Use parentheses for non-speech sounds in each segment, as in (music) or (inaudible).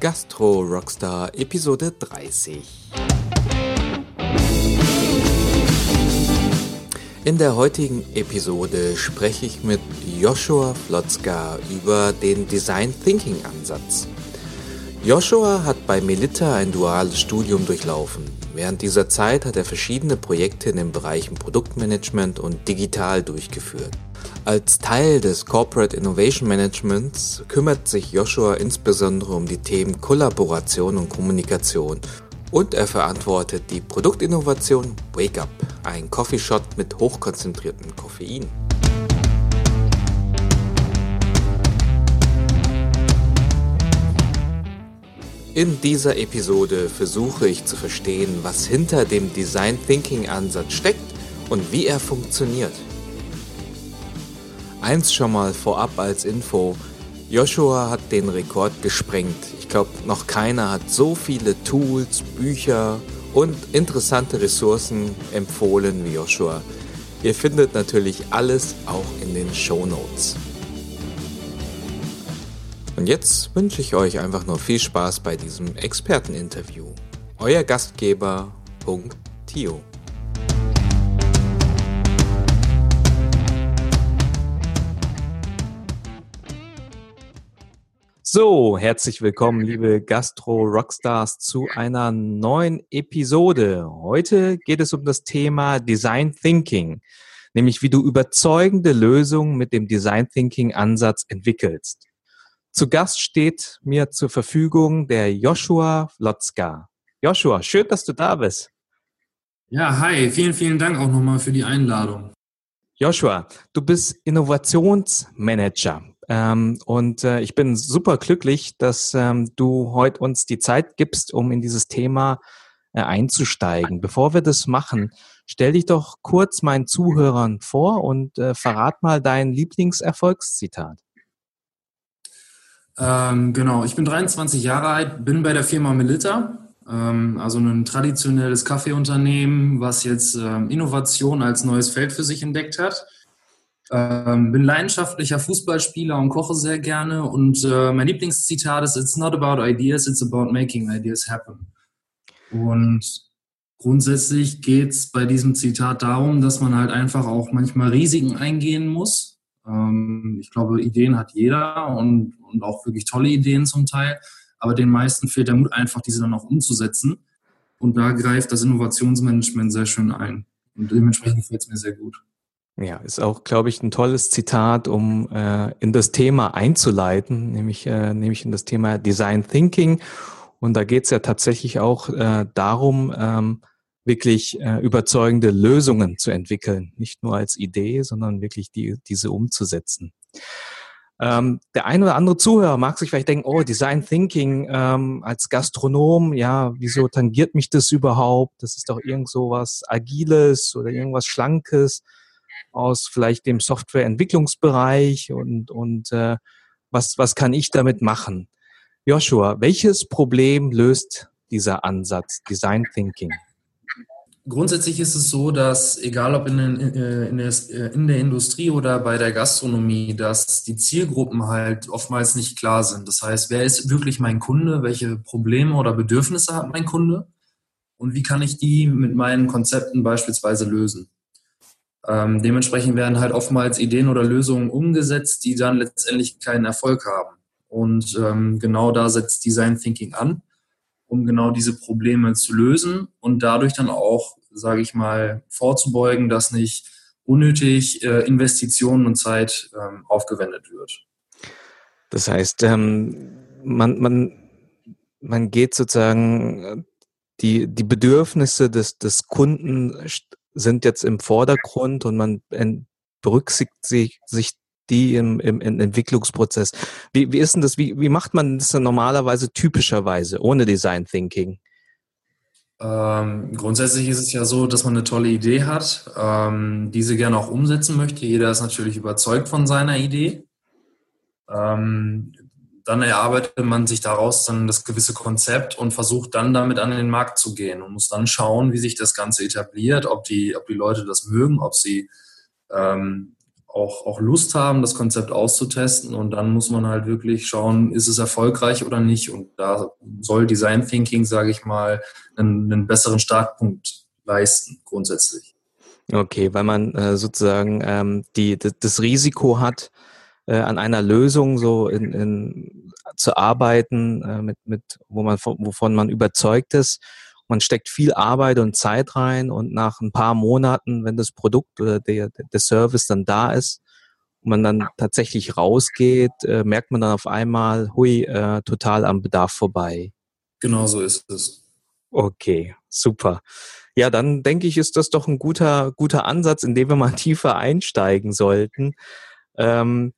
Gastro Rockstar Episode 30. In der heutigen Episode spreche ich mit Joshua Flotzka über den Design Thinking Ansatz. Joshua hat bei Melita ein duales Studium durchlaufen. Während dieser Zeit hat er verschiedene Projekte in den Bereichen Produktmanagement und Digital durchgeführt. Als Teil des Corporate Innovation Managements kümmert sich Joshua insbesondere um die Themen Kollaboration und Kommunikation und er verantwortet die Produktinnovation Wake Up, ein Coffeeshot mit hochkonzentriertem Koffein. In dieser Episode versuche ich zu verstehen, was hinter dem Design Thinking Ansatz steckt und wie er funktioniert. Eins schon mal vorab als Info. Joshua hat den Rekord gesprengt. Ich glaube, noch keiner hat so viele Tools, Bücher und interessante Ressourcen empfohlen wie Joshua. Ihr findet natürlich alles auch in den Show Notes. Und jetzt wünsche ich euch einfach nur viel Spaß bei diesem Experteninterview. Euer Gastgeber, Punkt Tio. So, herzlich willkommen, liebe Gastro-Rockstars, zu einer neuen Episode. Heute geht es um das Thema Design Thinking, nämlich wie du überzeugende Lösungen mit dem Design Thinking Ansatz entwickelst. Zu Gast steht mir zur Verfügung der Joshua Lotzka. Joshua, schön, dass du da bist. Ja, hi, vielen, vielen Dank auch nochmal für die Einladung. Joshua, du bist Innovationsmanager ähm, und äh, ich bin super glücklich, dass ähm, du heute uns die Zeit gibst, um in dieses Thema äh, einzusteigen. Bevor wir das machen, stell dich doch kurz meinen Zuhörern vor und äh, verrat mal dein Lieblingserfolgszitat. Ähm, genau, ich bin 23 Jahre alt, bin bei der Firma Melita, ähm, also ein traditionelles Kaffeeunternehmen, was jetzt ähm, Innovation als neues Feld für sich entdeckt hat. Ähm, bin leidenschaftlicher Fußballspieler und koche sehr gerne. Und äh, mein Lieblingszitat ist: It's not about ideas, it's about making ideas happen. Und grundsätzlich geht es bei diesem Zitat darum, dass man halt einfach auch manchmal Risiken eingehen muss. Ähm, ich glaube, Ideen hat jeder und, und auch wirklich tolle Ideen zum Teil. Aber den meisten fehlt der Mut einfach, diese dann auch umzusetzen. Und da greift das Innovationsmanagement sehr schön ein. Und dementsprechend gefällt es mir sehr gut. Ja, ist auch, glaube ich, ein tolles Zitat, um äh, in das Thema einzuleiten, nämlich, äh, nämlich in das Thema Design Thinking. Und da geht es ja tatsächlich auch äh, darum, ähm, wirklich äh, überzeugende Lösungen zu entwickeln. Nicht nur als Idee, sondern wirklich die, diese umzusetzen. Ähm, der eine oder andere Zuhörer mag sich vielleicht denken, oh, Design Thinking ähm, als Gastronom, ja, wieso tangiert mich das überhaupt? Das ist doch irgend so was Agiles oder irgendwas Schlankes aus vielleicht dem Softwareentwicklungsbereich und, und äh, was, was kann ich damit machen? Joshua, welches Problem löst dieser Ansatz Design Thinking? Grundsätzlich ist es so, dass egal ob in, äh, in, der, äh, in der Industrie oder bei der Gastronomie, dass die Zielgruppen halt oftmals nicht klar sind. Das heißt, wer ist wirklich mein Kunde? Welche Probleme oder Bedürfnisse hat mein Kunde? Und wie kann ich die mit meinen Konzepten beispielsweise lösen? Ähm, dementsprechend werden halt oftmals Ideen oder Lösungen umgesetzt, die dann letztendlich keinen Erfolg haben. Und ähm, genau da setzt Design Thinking an, um genau diese Probleme zu lösen und dadurch dann auch, sage ich mal, vorzubeugen, dass nicht unnötig äh, Investitionen und Zeit ähm, aufgewendet wird. Das heißt, ähm, man, man, man geht sozusagen äh, die, die Bedürfnisse des, des Kunden sind jetzt im Vordergrund und man berücksichtigt sich die im, im, im Entwicklungsprozess. Wie, wie ist denn das, wie, wie macht man das denn normalerweise typischerweise ohne Design Thinking? Ähm, grundsätzlich ist es ja so, dass man eine tolle Idee hat, ähm, diese gerne auch umsetzen möchte. Jeder ist natürlich überzeugt von seiner Idee. Ähm, dann erarbeitet man sich daraus dann das gewisse Konzept und versucht dann damit an den Markt zu gehen und muss dann schauen, wie sich das Ganze etabliert, ob die, ob die Leute das mögen, ob sie, ähm, auch, auch Lust haben, das Konzept auszutesten und dann muss man halt wirklich schauen, ist es erfolgreich oder nicht und da soll Design Thinking, sage ich mal, einen, einen besseren Startpunkt leisten grundsätzlich. Okay, weil man äh, sozusagen ähm, die, das, das Risiko hat, äh, an einer Lösung so in, in, zu arbeiten, äh, mit, mit, wo man, wovon man überzeugt ist. Man steckt viel Arbeit und Zeit rein und nach ein paar Monaten, wenn das Produkt oder der, der Service dann da ist und man dann tatsächlich rausgeht, äh, merkt man dann auf einmal, hui, äh, total am Bedarf vorbei. Genau so ist es. Okay, super. Ja, dann denke ich, ist das doch ein guter, guter Ansatz, in dem wir mal (laughs) tiefer einsteigen sollten. Ähm,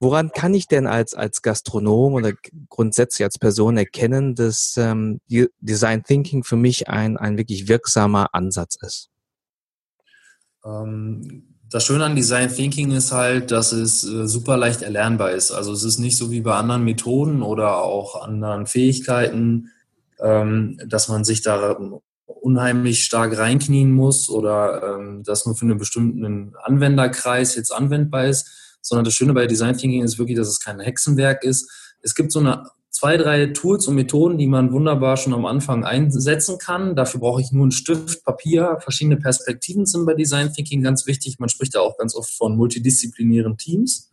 woran kann ich denn als, als Gastronom oder grundsätzlich als Person erkennen, dass ähm, Design Thinking für mich ein, ein wirklich wirksamer Ansatz ist? Ähm, das Schöne an Design Thinking ist halt, dass es äh, super leicht erlernbar ist. Also es ist nicht so wie bei anderen Methoden oder auch anderen Fähigkeiten, ähm, dass man sich da unheimlich stark reinknien muss oder ähm, das nur für einen bestimmten Anwenderkreis jetzt anwendbar ist, sondern das Schöne bei Design Thinking ist wirklich, dass es kein Hexenwerk ist. Es gibt so eine zwei, drei Tools und Methoden, die man wunderbar schon am Anfang einsetzen kann. Dafür brauche ich nur einen Stift, Papier. Verschiedene Perspektiven sind bei Design Thinking ganz wichtig. Man spricht da auch ganz oft von multidisziplinären Teams.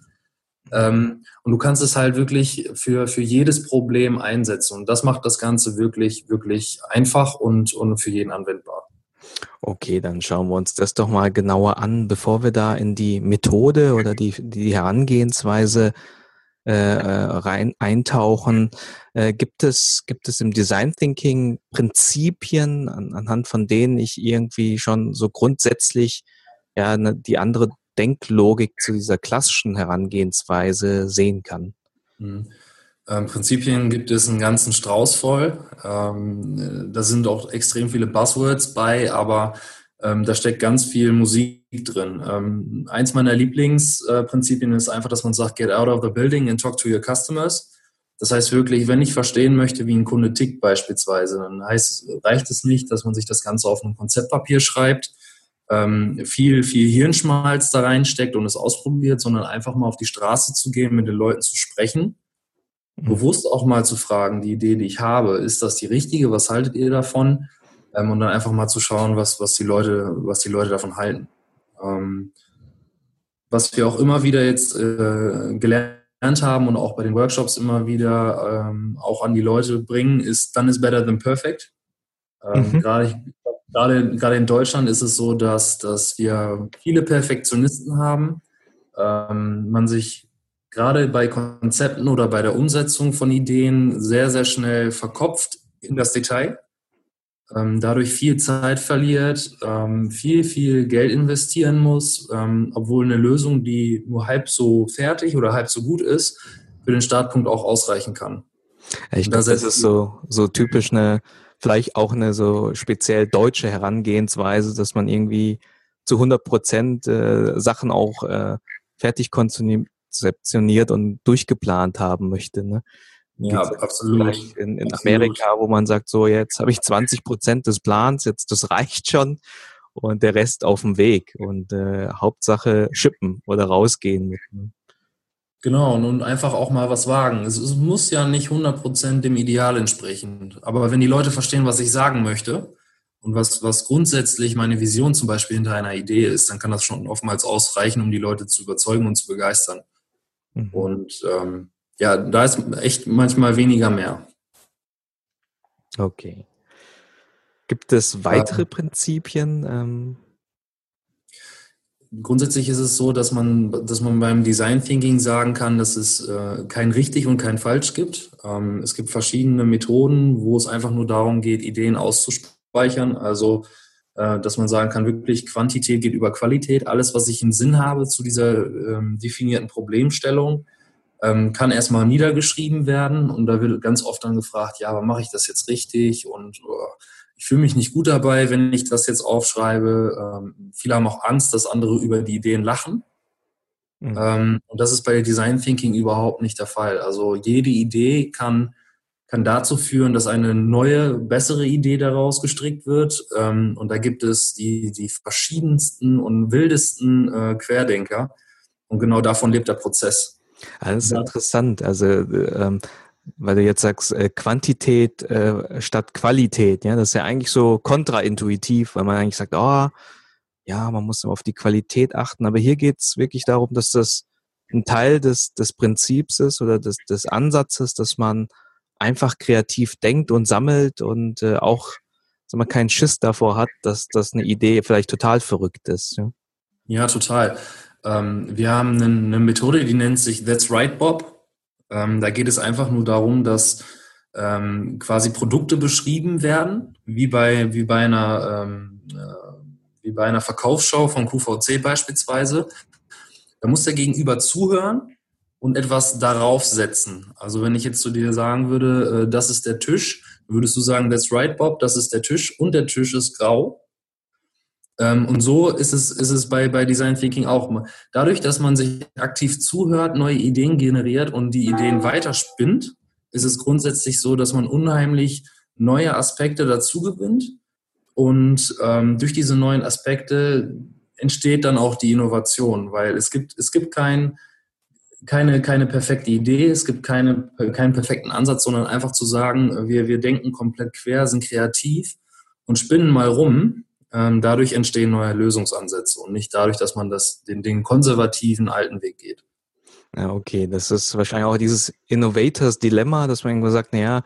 Ähm, und du kannst es halt wirklich für, für jedes Problem einsetzen. Und das macht das Ganze wirklich, wirklich einfach und, und für jeden anwendbar. Okay, dann schauen wir uns das doch mal genauer an, bevor wir da in die Methode oder die, die Herangehensweise äh, äh rein eintauchen. Äh, gibt es gibt es im Design Thinking Prinzipien an, anhand von denen ich irgendwie schon so grundsätzlich ja ne, die andere Denklogik zu dieser klassischen Herangehensweise sehen kann? Mhm. Ähm, Prinzipien gibt es einen ganzen Strauß voll. Ähm, da sind auch extrem viele Buzzwords bei, aber ähm, da steckt ganz viel Musik drin. Ähm, eins meiner Lieblingsprinzipien ist einfach, dass man sagt, get out of the building and talk to your customers. Das heißt wirklich, wenn ich verstehen möchte, wie ein Kunde tickt beispielsweise, dann heißt, reicht es nicht, dass man sich das Ganze auf einem Konzeptpapier schreibt, ähm, viel, viel Hirnschmalz da reinsteckt und es ausprobiert, sondern einfach mal auf die Straße zu gehen, mit den Leuten zu sprechen. Bewusst auch mal zu fragen, die Idee, die ich habe, ist das die richtige? Was haltet ihr davon? Ähm, und dann einfach mal zu schauen, was, was die Leute, was die Leute davon halten. Ähm, was wir auch immer wieder jetzt äh, gelernt haben und auch bei den Workshops immer wieder ähm, auch an die Leute bringen, ist done is better than perfect. Ähm, mhm. Gerade gerade, gerade in Deutschland ist es so, dass, dass wir viele Perfektionisten haben. Ähm, man sich gerade bei Konzepten oder bei der Umsetzung von Ideen sehr, sehr schnell verkopft in das Detail. Ähm, dadurch viel Zeit verliert, ähm, viel, viel Geld investieren muss, ähm, obwohl eine Lösung, die nur halb so fertig oder halb so gut ist, für den Startpunkt auch ausreichen kann. Ich glaube, das ist so, so typisch eine vielleicht auch eine so speziell deutsche Herangehensweise, dass man irgendwie zu 100 Prozent äh, Sachen auch äh, fertig konzeptioniert und durchgeplant haben möchte. Ne? Ja, absolut. In, in absolut. Amerika, wo man sagt, so jetzt habe ich 20 Prozent des Plans, jetzt das reicht schon und der Rest auf dem Weg und äh, Hauptsache schippen oder rausgehen mit. Ne? Genau, und einfach auch mal was wagen. Es, es muss ja nicht 100% dem Ideal entsprechen. Aber wenn die Leute verstehen, was ich sagen möchte und was, was grundsätzlich meine Vision zum Beispiel hinter einer Idee ist, dann kann das schon oftmals ausreichen, um die Leute zu überzeugen und zu begeistern. Mhm. Und ähm, ja, da ist echt manchmal weniger mehr. Okay. Gibt es weitere ja. Prinzipien, ähm, grundsätzlich ist es so, dass man, dass man beim Design Thinking sagen kann, dass es äh, kein richtig und kein falsch gibt. Ähm, es gibt verschiedene Methoden, wo es einfach nur darum geht, Ideen auszuspeichern. Also, dass man sagen kann, wirklich Quantität geht über Qualität. Alles, was ich im Sinn habe zu dieser ähm, definierten Problemstellung, ähm, kann erstmal niedergeschrieben werden. Und da wird ganz oft dann gefragt, ja, aber mache ich das jetzt richtig? Und oh, ich fühle mich nicht gut dabei, wenn ich das jetzt aufschreibe. Ähm, viele haben auch Angst, dass andere über die Ideen lachen. Mhm. Ähm, und das ist bei Design Thinking überhaupt nicht der Fall. Also jede Idee kann, kann dazu führen, dass eine neue, bessere Idee daraus gestrickt wird. Ähm, und da gibt es die, die verschiedensten und wildesten äh, Querdenker. Und genau davon lebt der Prozess. Das ist interessant. Also, ähm, weil du jetzt sagst, äh, Quantität äh, statt Qualität, ja, das ist ja eigentlich so kontraintuitiv, weil man eigentlich sagt, oh, ja, man muss auf die Qualität achten. Aber hier geht es wirklich darum, dass das ein Teil des, des Prinzips ist oder des, des Ansatzes, dass man einfach kreativ denkt und sammelt und äh, auch dass man keinen Schiss davor hat, dass das eine Idee vielleicht total verrückt ist. Ja, ja total. Ähm, wir haben eine, eine, Methode, die nennt sich That's Right Bob. Ähm, da geht es einfach nur darum, dass ähm, quasi Produkte beschrieben werden, wie bei, wie bei einer, ähm, äh, wie bei einer Verkaufsschau von QVC beispielsweise. Da muss der Gegenüber zuhören und etwas darauf setzen. Also wenn ich jetzt zu dir sagen würde, äh, das ist der Tisch, würdest du sagen, that's right, Bob, das ist der Tisch und der Tisch ist grau. Ähm, und so ist es, ist es bei, bei Design Thinking auch. Dadurch, dass man sich aktiv zuhört, neue Ideen generiert und die Ideen weiterspinnt, ist es grundsätzlich so, dass man unheimlich neue Aspekte dazu gewinnt. Und ähm, durch diese neuen Aspekte entsteht dann auch die Innovation, weil es gibt, es gibt kein, keine, keine perfekte Idee, es gibt keine, keinen perfekten Ansatz, sondern einfach zu sagen, wir, wir denken komplett quer, sind kreativ und spinnen mal rum. Ähm, dadurch entstehen neue Lösungsansätze und nicht dadurch, dass man das, den, den konservativen alten Weg geht. Ja, okay. Das ist wahrscheinlich auch dieses Innovators Dilemma, dass man irgendwo sagt, naja,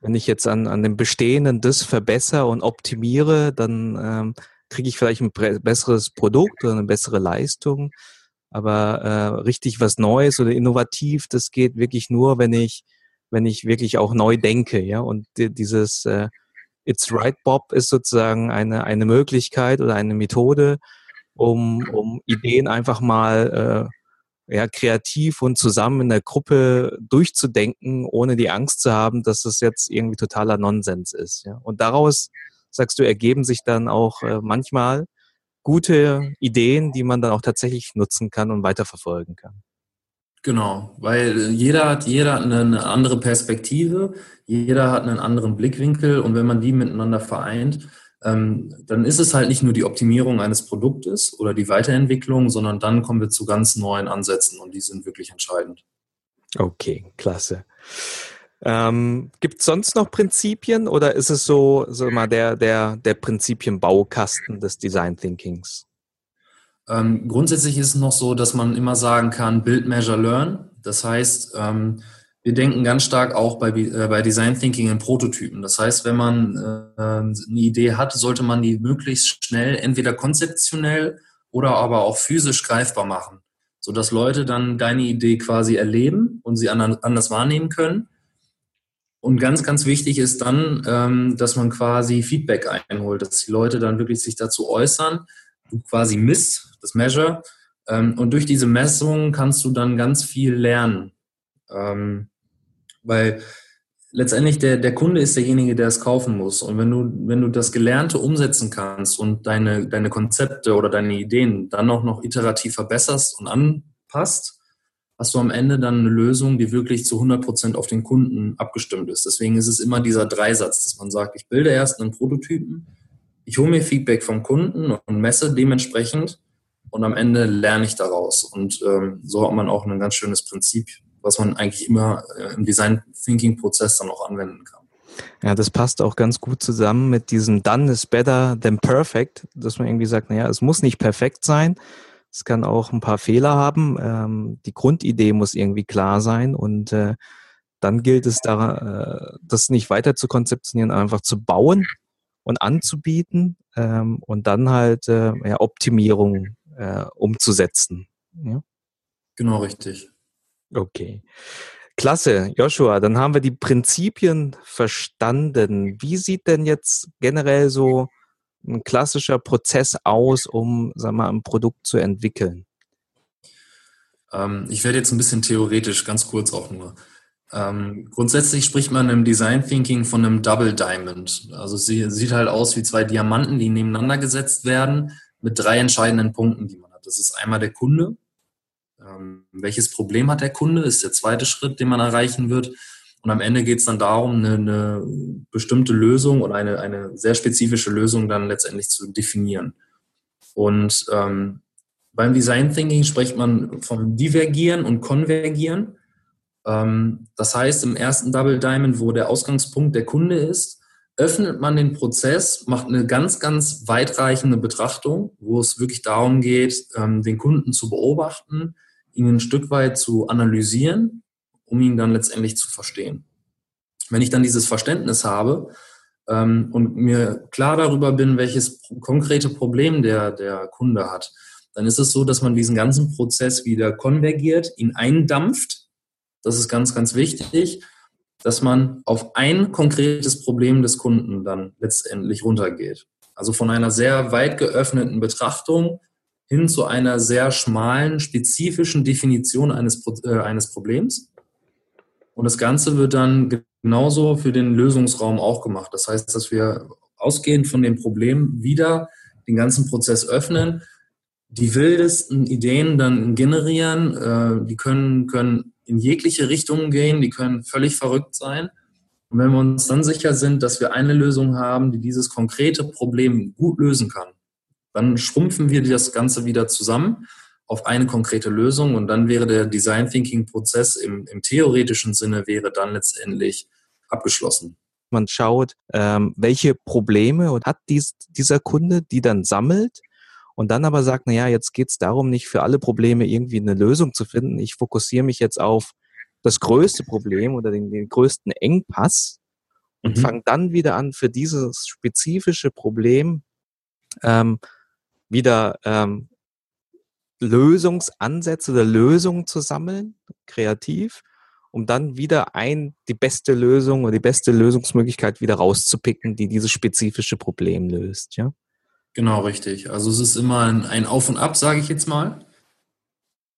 wenn ich jetzt an, an dem Bestehenden das verbessere und optimiere, dann ähm, kriege ich vielleicht ein besseres Produkt oder eine bessere Leistung. Aber äh, richtig was Neues oder innovativ, das geht wirklich nur, wenn ich, wenn ich wirklich auch neu denke, ja. Und dieses äh, It's Right Bob ist sozusagen eine, eine Möglichkeit oder eine Methode, um, um Ideen einfach mal äh, ja, kreativ und zusammen in der Gruppe durchzudenken, ohne die Angst zu haben, dass es jetzt irgendwie totaler Nonsens ist. Ja? Und daraus, sagst du, ergeben sich dann auch äh, manchmal gute Ideen, die man dann auch tatsächlich nutzen kann und weiterverfolgen kann. Genau, weil jeder hat, jeder hat eine andere Perspektive, jeder hat einen anderen Blickwinkel und wenn man die miteinander vereint, ähm, dann ist es halt nicht nur die Optimierung eines Produktes oder die Weiterentwicklung, sondern dann kommen wir zu ganz neuen Ansätzen und die sind wirklich entscheidend. Okay, klasse. Ähm, Gibt es sonst noch Prinzipien oder ist es so, so mal der, der, der Prinzipienbaukasten des Design Thinkings? Ähm, grundsätzlich ist es noch so, dass man immer sagen kann, Build, Measure, Learn. Das heißt, ähm, wir denken ganz stark auch bei, äh, bei Design Thinking in Prototypen. Das heißt, wenn man äh, eine Idee hat, sollte man die möglichst schnell entweder konzeptionell oder aber auch physisch greifbar machen, sodass Leute dann deine Idee quasi erleben und sie anders wahrnehmen können und ganz, ganz wichtig ist dann, ähm, dass man quasi Feedback einholt, dass die Leute dann wirklich sich dazu äußern. Du quasi misst das Measure. Ähm, und durch diese Messung kannst du dann ganz viel lernen. Ähm, weil letztendlich der, der Kunde ist derjenige, der es kaufen muss. Und wenn du, wenn du das Gelernte umsetzen kannst und deine, deine Konzepte oder deine Ideen dann auch noch iterativ verbesserst und anpasst, hast du am Ende dann eine Lösung, die wirklich zu 100 Prozent auf den Kunden abgestimmt ist. Deswegen ist es immer dieser Dreisatz, dass man sagt, ich bilde erst einen Prototypen, ich hole mir Feedback vom Kunden und messe dementsprechend und am Ende lerne ich daraus. Und ähm, so hat man auch ein ganz schönes Prinzip, was man eigentlich immer äh, im Design Thinking Prozess dann auch anwenden kann. Ja, das passt auch ganz gut zusammen mit diesem Done is better than perfect, dass man irgendwie sagt, naja, es muss nicht perfekt sein, es kann auch ein paar Fehler haben. Ähm, die Grundidee muss irgendwie klar sein und äh, dann gilt es da, äh, das nicht weiter zu konzeptionieren, einfach zu bauen und anzubieten ähm, und dann halt äh, ja, Optimierung äh, umzusetzen. Ja? Genau richtig. Okay. Klasse, Joshua, dann haben wir die Prinzipien verstanden. Wie sieht denn jetzt generell so ein klassischer Prozess aus, um sag mal, ein Produkt zu entwickeln? Ähm, ich werde jetzt ein bisschen theoretisch, ganz kurz auch nur. Ähm, grundsätzlich spricht man im Design Thinking von einem Double Diamond. Also sie sieht halt aus wie zwei Diamanten, die nebeneinander gesetzt werden mit drei entscheidenden Punkten, die man hat. Das ist einmal der Kunde. Ähm, welches Problem hat der Kunde? Ist der zweite Schritt, den man erreichen wird. Und am Ende geht es dann darum, eine, eine, bestimmte Lösung oder eine, eine sehr spezifische Lösung dann letztendlich zu definieren. Und ähm, beim Design Thinking spricht man vom Divergieren und Konvergieren. Ähm, das heißt, im ersten Double Diamond, wo der Ausgangspunkt der Kunde ist, öffnet man den Prozess, macht eine ganz, ganz weitreichende Betrachtung, wo es wirklich darum geht, ähm, den Kunden zu beobachten, ihn ein Stück weit zu analysieren, um ihn dann letztendlich zu verstehen. Wenn ich dann dieses Verständnis habe ähm, und mir klar darüber bin, welches konkrete Problem der, der Kunde hat, dann ist es so, dass man diesen ganzen Prozess wieder konvergiert, ihn eindampft. Das ist ganz, ganz wichtig, dass man auf ein konkretes Problem des Kunden dann letztendlich runtergeht. Also von einer sehr weit geöffneten Betrachtung hin zu einer sehr schmalen, spezifischen Definition eines, äh, eines Problems. Und das Ganze wird dann genauso für den Lösungsraum auch gemacht. Das heißt, dass wir ausgehend von dem Problem wieder den ganzen Prozess öffnen, die wildesten Ideen dann generieren. Äh, die können, können in jegliche Richtungen gehen, die können völlig verrückt sein. Und wenn wir uns dann sicher sind, dass wir eine Lösung haben, die dieses konkrete Problem gut lösen kann, dann schrumpfen wir das Ganze wieder zusammen auf eine konkrete Lösung und dann wäre der Design Thinking Prozess im, im theoretischen Sinne wäre dann letztendlich abgeschlossen. Man schaut, ähm, welche Probleme hat dies, dieser Kunde, die dann sammelt und dann aber sagt, na ja, jetzt geht es darum, nicht für alle Probleme irgendwie eine Lösung zu finden. Ich fokussiere mich jetzt auf das größte Problem oder den, den größten Engpass und mhm. fange dann wieder an, für dieses spezifische Problem ähm, wieder ähm, Lösungsansätze oder Lösungen zu sammeln, kreativ, um dann wieder ein, die beste Lösung oder die beste Lösungsmöglichkeit wieder rauszupicken, die dieses spezifische Problem löst, ja? Genau, richtig. Also es ist immer ein, ein Auf und Ab, sage ich jetzt mal.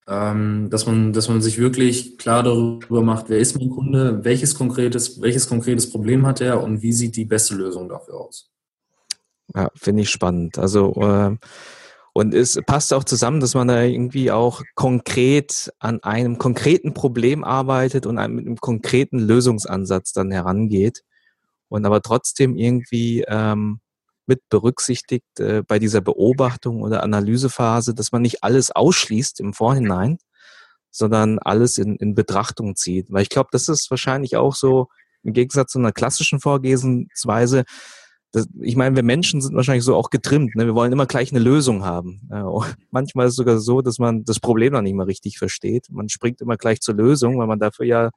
Ähm, dass, man, dass man sich wirklich klar darüber macht, wer ist mein Kunde, welches konkretes, welches konkretes Problem hat er und wie sieht die beste Lösung dafür aus. Ja, finde ich spannend. Also äh, und es passt auch zusammen, dass man da irgendwie auch konkret an einem konkreten Problem arbeitet und mit einem konkreten Lösungsansatz dann herangeht und aber trotzdem irgendwie ähm, mit berücksichtigt äh, bei dieser Beobachtung oder Analysephase, dass man nicht alles ausschließt im Vorhinein, sondern alles in, in Betrachtung zieht. Weil ich glaube, das ist wahrscheinlich auch so im Gegensatz zu einer klassischen Vorgehensweise, das, ich meine, wir Menschen sind wahrscheinlich so auch getrimmt. Ne? Wir wollen immer gleich eine Lösung haben. Ja, (laughs) manchmal ist es sogar so, dass man das Problem noch nicht mal richtig versteht. Man springt immer gleich zur Lösung, weil man dafür ja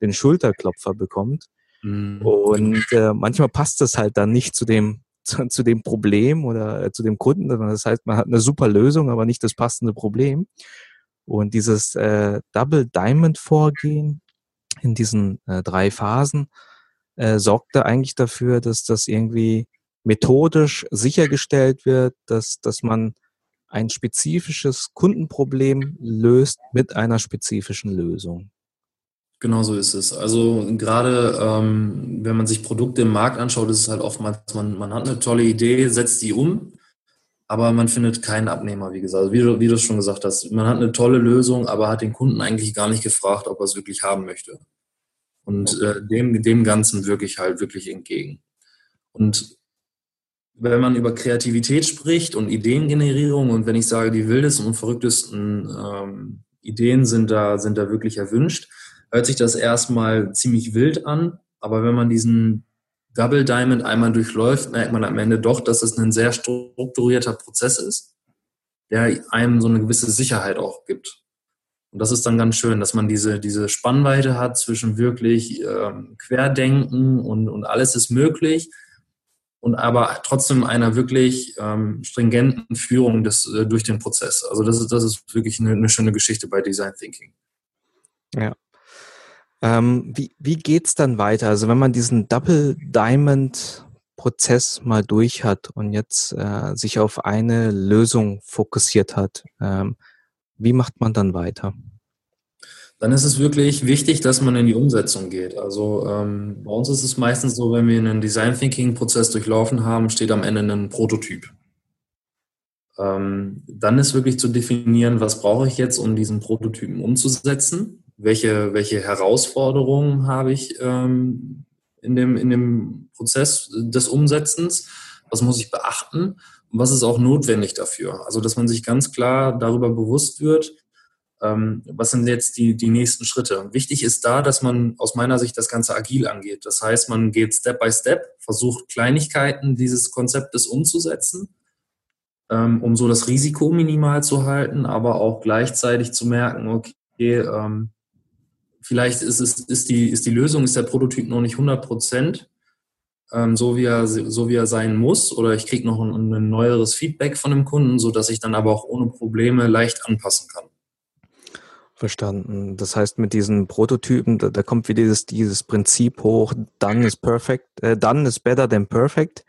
den Schulterklopfer bekommt. Mhm. Und äh, manchmal passt das halt dann nicht zu dem (laughs) zu, zu dem Problem oder äh, zu dem Kunden. Das heißt, man hat eine super Lösung, aber nicht das passende Problem. Und dieses äh, Double Diamond Vorgehen in diesen äh, drei Phasen äh, sorgt da eigentlich dafür, dass das irgendwie methodisch sichergestellt wird, dass, dass man ein spezifisches Kundenproblem löst mit einer spezifischen Lösung. Genau so ist es. Also gerade ähm, wenn man sich Produkte im Markt anschaut, ist es halt oftmals, man, man hat eine tolle Idee, setzt die um, aber man findet keinen Abnehmer, wie gesagt. Also wie, wie du schon gesagt hast, man hat eine tolle Lösung, aber hat den Kunden eigentlich gar nicht gefragt, ob er es wirklich haben möchte. Und äh, dem, dem Ganzen wirklich halt wirklich entgegen. Und wenn man über Kreativität spricht und Ideengenerierung und wenn ich sage, die wildesten und verrücktesten ähm, Ideen sind da, sind da wirklich erwünscht, hört sich das erstmal ziemlich wild an. Aber wenn man diesen Double Diamond einmal durchläuft, merkt man am Ende doch, dass es ein sehr strukturierter Prozess ist, der einem so eine gewisse Sicherheit auch gibt. Und das ist dann ganz schön, dass man diese, diese Spannweite hat zwischen wirklich ähm, Querdenken und, und alles ist möglich und aber trotzdem einer wirklich ähm, stringenten Führung des, äh, durch den Prozess. Also das ist, das ist wirklich eine, eine schöne Geschichte bei Design Thinking. Ja. Ähm, wie wie geht's dann weiter? Also wenn man diesen Double Diamond Prozess mal durch hat und jetzt äh, sich auf eine Lösung fokussiert hat, ähm, wie macht man dann weiter? Dann ist es wirklich wichtig, dass man in die Umsetzung geht. Also ähm, bei uns ist es meistens so, wenn wir einen Design Thinking Prozess durchlaufen haben, steht am Ende ein Prototyp. Ähm, dann ist wirklich zu definieren, was brauche ich jetzt, um diesen Prototypen umzusetzen? Welche, welche Herausforderungen habe ich ähm, in, dem, in dem Prozess des Umsetzens? Was muss ich beachten? Was ist auch notwendig dafür? Also, dass man sich ganz klar darüber bewusst wird, ähm, was sind jetzt die, die nächsten Schritte? Wichtig ist da, dass man aus meiner Sicht das Ganze agil angeht. Das heißt, man geht Step by Step, versucht Kleinigkeiten dieses Konzeptes umzusetzen, ähm, um so das Risiko minimal zu halten, aber auch gleichzeitig zu merken, okay, ähm, vielleicht ist, es, ist, die, ist die Lösung, ist der Prototyp noch nicht 100 Prozent, ähm, so, wie er, so wie er sein muss, oder ich kriege noch ein, ein neueres Feedback von dem Kunden, sodass ich dann aber auch ohne Probleme leicht anpassen kann. Verstanden. Das heißt, mit diesen Prototypen, da, da kommt wieder dieses, dieses Prinzip hoch, done is perfect, äh, done is better than perfect,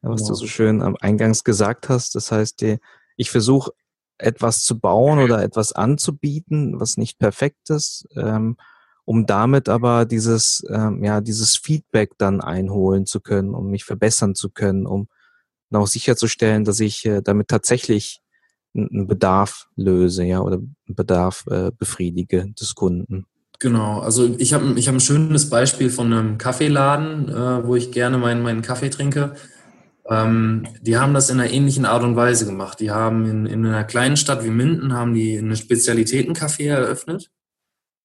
was genau. du so schön am Eingangs gesagt hast. Das heißt, ich versuche etwas zu bauen oder etwas anzubieten, was nicht perfekt ist, ähm, um damit aber dieses, ähm, ja, dieses Feedback dann einholen zu können, um mich verbessern zu können, um auch sicherzustellen, dass ich äh, damit tatsächlich einen Bedarf löse, ja, oder einen Bedarf äh, befriedige des Kunden. Genau, also ich habe ich hab ein schönes Beispiel von einem Kaffeeladen, äh, wo ich gerne meinen, meinen Kaffee trinke. Ähm, die haben das in einer ähnlichen Art und Weise gemacht. Die haben in, in einer kleinen Stadt wie Minden haben die eine Spezialitätencafé eröffnet,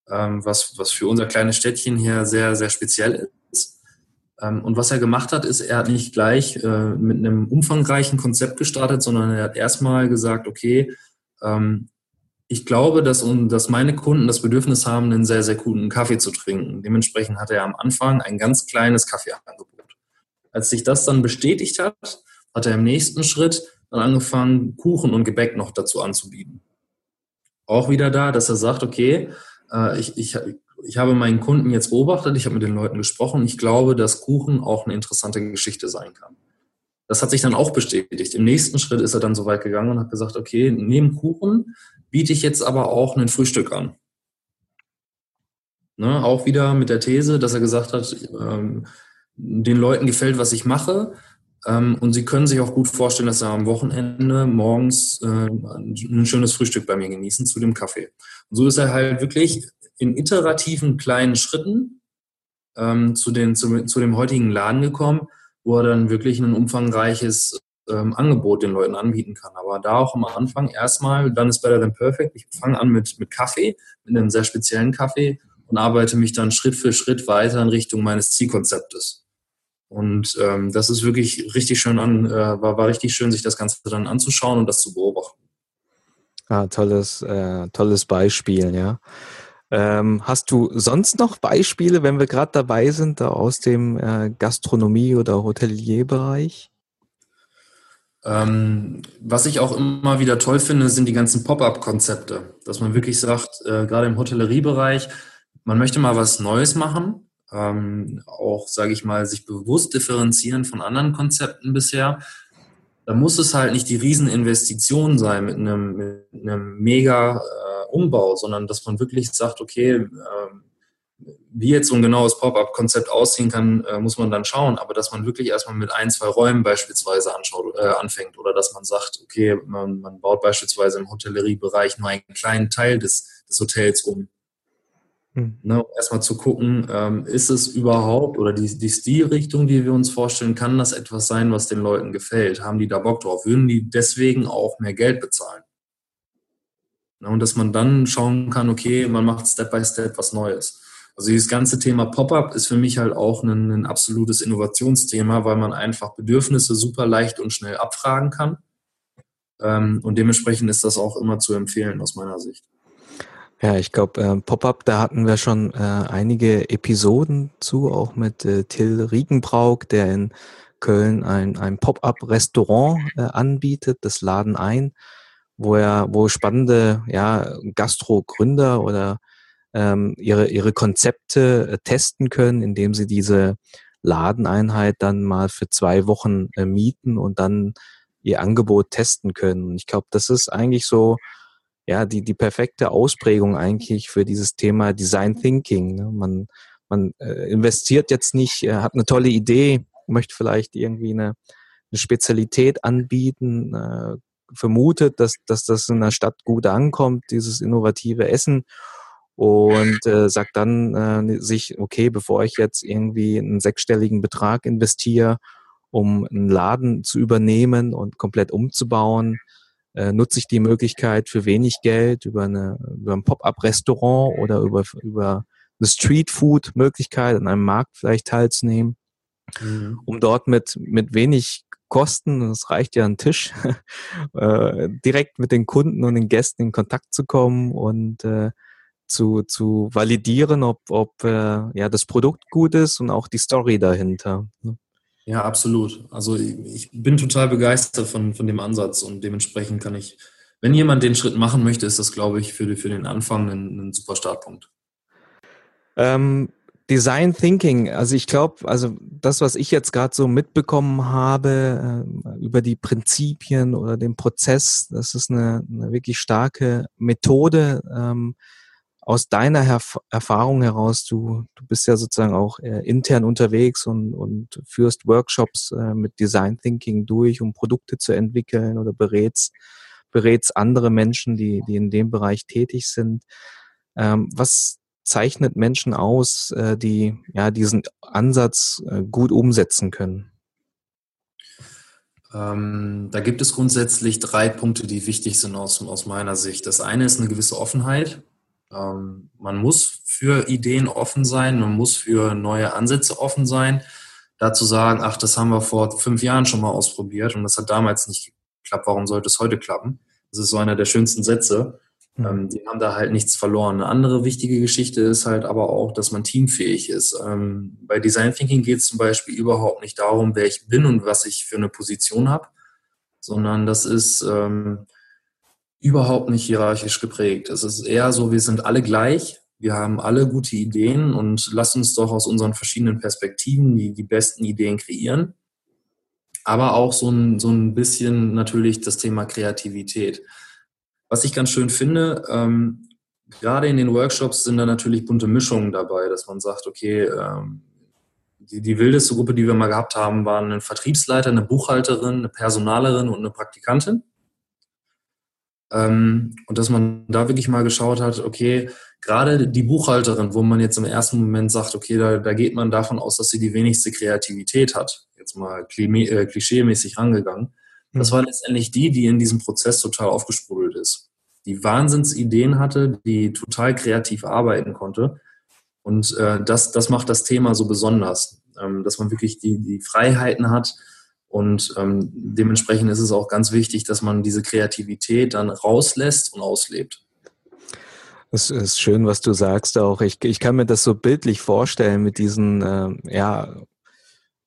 was, was für unser kleines Städtchen hier sehr, sehr speziell ist. Ähm, und was er gemacht hat, ist, er hat nicht gleich äh, mit einem umfangreichen Konzept gestartet, sondern er hat erstmal gesagt, okay, ähm, ich glaube, dass, dass meine Kunden das Bedürfnis haben, einen sehr, sehr guten Kaffee zu trinken. Dementsprechend hat er am Anfang ein ganz kleines Kaffeeangebot. Als sich das dann bestätigt hat, hat er im nächsten Schritt dann angefangen, Kuchen und Gebäck noch dazu anzubieten. Auch wieder da, dass er sagt, okay, äh, ich, ich, ich habe meinen Kunden jetzt beobachtet, ich habe mit den Leuten gesprochen. Ich glaube, dass Kuchen auch eine interessante Geschichte sein kann. Das hat sich dann auch bestätigt. Im nächsten Schritt ist er dann so weit gegangen und hat gesagt, okay, neben Kuchen biete ich jetzt aber auch ein Frühstück an. Ne, auch wieder mit der These, dass er gesagt hat, ähm, den Leuten gefällt, was ich mache. Ähm, und sie können sich auch gut vorstellen, dass sie am Wochenende morgens äh, ein schönes Frühstück bei mir genießen zu dem Kaffee. Und so ist er halt wirklich in iterativen kleinen Schritten ähm, zu, den, zu, zu dem heutigen Laden gekommen, wo er dann wirklich ein umfangreiches ähm, Angebot den Leuten anbieten kann. Aber da auch am Anfang erstmal, dann ist better than perfect. Ich fange an mit, mit Kaffee, mit einem sehr speziellen Kaffee und arbeite mich dann Schritt für Schritt weiter in Richtung meines Zielkonzeptes. Und ähm, das ist wirklich richtig schön an, äh, war, war richtig schön, sich das Ganze dann anzuschauen und das zu beobachten. Ah, tolles, äh, tolles Beispiel, ja. Ähm, hast du sonst noch Beispiele, wenn wir gerade dabei sind, aus dem äh, Gastronomie- oder Hotelierbereich? Ähm, was ich auch immer wieder toll finde, sind die ganzen Pop-up-Konzepte. Dass man wirklich sagt, äh, gerade im Hotelleriebereich, man möchte mal was Neues machen, ähm, auch, sage ich mal, sich bewusst differenzieren von anderen Konzepten bisher. Da muss es halt nicht die Rieseninvestition sein mit einem, mit einem mega äh, Umbau, sondern dass man wirklich sagt, okay, äh, wie jetzt so ein genaues Pop-up-Konzept aussehen kann, äh, muss man dann schauen. Aber dass man wirklich erstmal mit ein, zwei Räumen beispielsweise anschaut, äh, anfängt oder dass man sagt, okay, man, man baut beispielsweise im Hotelleriebereich nur einen kleinen Teil des, des Hotels um. Mhm. Ne, erstmal zu gucken, ähm, ist es überhaupt oder die, die Stilrichtung, die wir uns vorstellen, kann das etwas sein, was den Leuten gefällt? Haben die da Bock drauf? Würden die deswegen auch mehr Geld bezahlen? Ne, und dass man dann schauen kann, okay, man macht Step by Step was Neues. Also dieses ganze Thema Pop-up ist für mich halt auch ein, ein absolutes Innovationsthema, weil man einfach Bedürfnisse super leicht und schnell abfragen kann. Ähm, und dementsprechend ist das auch immer zu empfehlen aus meiner Sicht. Ja, ich glaube, äh, Pop-up, da hatten wir schon äh, einige Episoden zu, auch mit äh, Till Riegenbrauk, der in Köln ein, ein Pop-up-Restaurant äh, anbietet, das Laden ein, wo er, wo spannende ja, Gastro-Gründer oder ähm, ihre, ihre Konzepte äh, testen können, indem sie diese Ladeneinheit dann mal für zwei Wochen äh, mieten und dann ihr Angebot testen können. Und ich glaube, das ist eigentlich so ja, die, die perfekte Ausprägung eigentlich für dieses Thema Design Thinking. Ne? Man, man äh, investiert jetzt nicht, äh, hat eine tolle Idee, möchte vielleicht irgendwie eine, eine Spezialität anbieten, äh, vermutet, dass, dass das in der Stadt gut ankommt, dieses innovative Essen und äh, sagt dann äh, sich, okay, bevor ich jetzt irgendwie einen sechsstelligen Betrag investiere, um einen Laden zu übernehmen und komplett umzubauen, äh, nutze ich die Möglichkeit für wenig Geld über, eine, über ein Pop-up-Restaurant oder über, über eine Street-Food-Möglichkeit an einem Markt vielleicht teilzunehmen, mhm. um dort mit, mit wenig Kosten, es reicht ja ein Tisch, (laughs) äh, direkt mit den Kunden und den Gästen in Kontakt zu kommen und äh, zu, zu validieren, ob, ob äh, ja, das Produkt gut ist und auch die Story dahinter. Ne? Ja, absolut. Also ich bin total begeistert von, von dem Ansatz und dementsprechend kann ich, wenn jemand den Schritt machen möchte, ist das, glaube ich, für, für den Anfang ein, ein super Startpunkt. Ähm, Design Thinking, also ich glaube, also das, was ich jetzt gerade so mitbekommen habe äh, über die Prinzipien oder den Prozess, das ist eine, eine wirklich starke Methode. Ähm, aus deiner Herf Erfahrung heraus, du, du bist ja sozusagen auch äh, intern unterwegs und, und führst Workshops äh, mit Design Thinking durch, um Produkte zu entwickeln oder berätst, berätst andere Menschen, die, die in dem Bereich tätig sind. Ähm, was zeichnet Menschen aus, äh, die ja diesen Ansatz äh, gut umsetzen können? Ähm, da gibt es grundsätzlich drei Punkte, die wichtig sind aus, aus meiner Sicht. Das eine ist eine gewisse Offenheit. Ähm, man muss für Ideen offen sein, man muss für neue Ansätze offen sein. Dazu sagen, ach, das haben wir vor fünf Jahren schon mal ausprobiert und das hat damals nicht geklappt, warum sollte es heute klappen? Das ist so einer der schönsten Sätze. Mhm. Ähm, die haben da halt nichts verloren. Eine andere wichtige Geschichte ist halt aber auch, dass man teamfähig ist. Ähm, bei Design Thinking geht es zum Beispiel überhaupt nicht darum, wer ich bin und was ich für eine Position habe, sondern das ist ähm, überhaupt nicht hierarchisch geprägt. Es ist eher so, wir sind alle gleich, wir haben alle gute Ideen und lasst uns doch aus unseren verschiedenen Perspektiven die, die besten Ideen kreieren. Aber auch so ein, so ein bisschen natürlich das Thema Kreativität. Was ich ganz schön finde, ähm, gerade in den Workshops sind da natürlich bunte Mischungen dabei, dass man sagt, okay, ähm, die, die wildeste Gruppe, die wir mal gehabt haben, waren ein Vertriebsleiter, eine Buchhalterin, eine Personalerin und eine Praktikantin. Ähm, und dass man da wirklich mal geschaut hat, okay, gerade die Buchhalterin, wo man jetzt im ersten Moment sagt, okay, da, da geht man davon aus, dass sie die wenigste Kreativität hat, jetzt mal äh, klischeemäßig rangegangen, das war letztendlich die, die in diesem Prozess total aufgesprudelt ist. Die Wahnsinnsideen hatte, die total kreativ arbeiten konnte. Und äh, das, das macht das Thema so besonders, ähm, dass man wirklich die, die Freiheiten hat. Und ähm, dementsprechend ist es auch ganz wichtig, dass man diese Kreativität dann rauslässt und auslebt. Es ist schön, was du sagst auch. Ich, ich kann mir das so bildlich vorstellen mit diesen, äh, ja,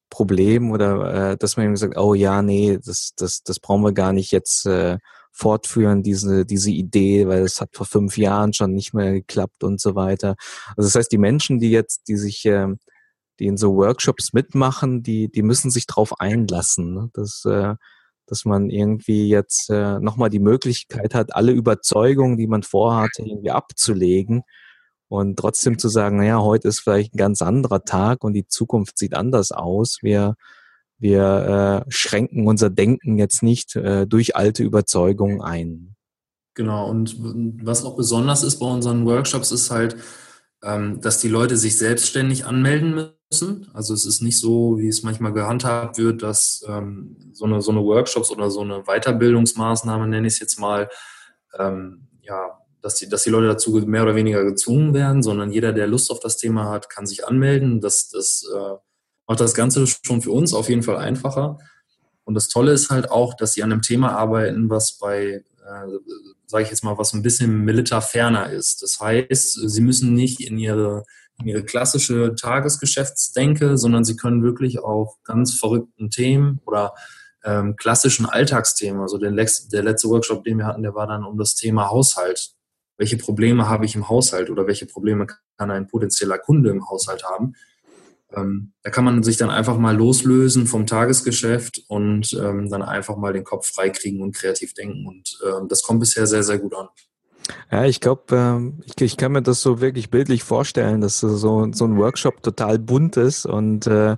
Problem oder äh, dass man ihm sagt, oh ja, nee, das, das, das brauchen wir gar nicht jetzt äh, fortführen, diese, diese Idee, weil es hat vor fünf Jahren schon nicht mehr geklappt und so weiter. Also das heißt, die Menschen, die jetzt, die sich, äh, die in so Workshops mitmachen, die, die müssen sich drauf einlassen, ne? dass, äh, dass man irgendwie jetzt äh, nochmal die Möglichkeit hat, alle Überzeugungen, die man vorhatte, irgendwie abzulegen und trotzdem zu sagen, naja, heute ist vielleicht ein ganz anderer Tag und die Zukunft sieht anders aus. Wir, wir äh, schränken unser Denken jetzt nicht äh, durch alte Überzeugungen ein. Genau, und was auch besonders ist bei unseren Workshops, ist halt, ähm, dass die Leute sich selbstständig anmelden müssen. Also es ist nicht so, wie es manchmal gehandhabt wird, dass ähm, so, eine, so eine Workshops oder so eine Weiterbildungsmaßnahme, nenne ich es jetzt mal, ähm, ja, dass die, dass die Leute dazu mehr oder weniger gezwungen werden, sondern jeder, der Lust auf das Thema hat, kann sich anmelden. Das, das äh, macht das Ganze schon für uns auf jeden Fall einfacher. Und das Tolle ist halt auch, dass sie an einem Thema arbeiten, was bei, äh, sage ich jetzt mal, was ein bisschen militar ferner ist. Das heißt, sie müssen nicht in ihre, ihre klassische Tagesgeschäftsdenke, sondern sie können wirklich auf ganz verrückten Themen oder ähm, klassischen Alltagsthemen, also der, der letzte Workshop, den wir hatten, der war dann um das Thema Haushalt welche Probleme habe ich im Haushalt oder welche Probleme kann ein potenzieller Kunde im Haushalt haben. Ähm, da kann man sich dann einfach mal loslösen vom Tagesgeschäft und ähm, dann einfach mal den Kopf freikriegen und kreativ denken. Und ähm, das kommt bisher sehr, sehr gut an. Ja, ich glaube, ähm, ich, ich, kann mir das so wirklich bildlich vorstellen, dass so, so ein Workshop total bunt ist und, äh,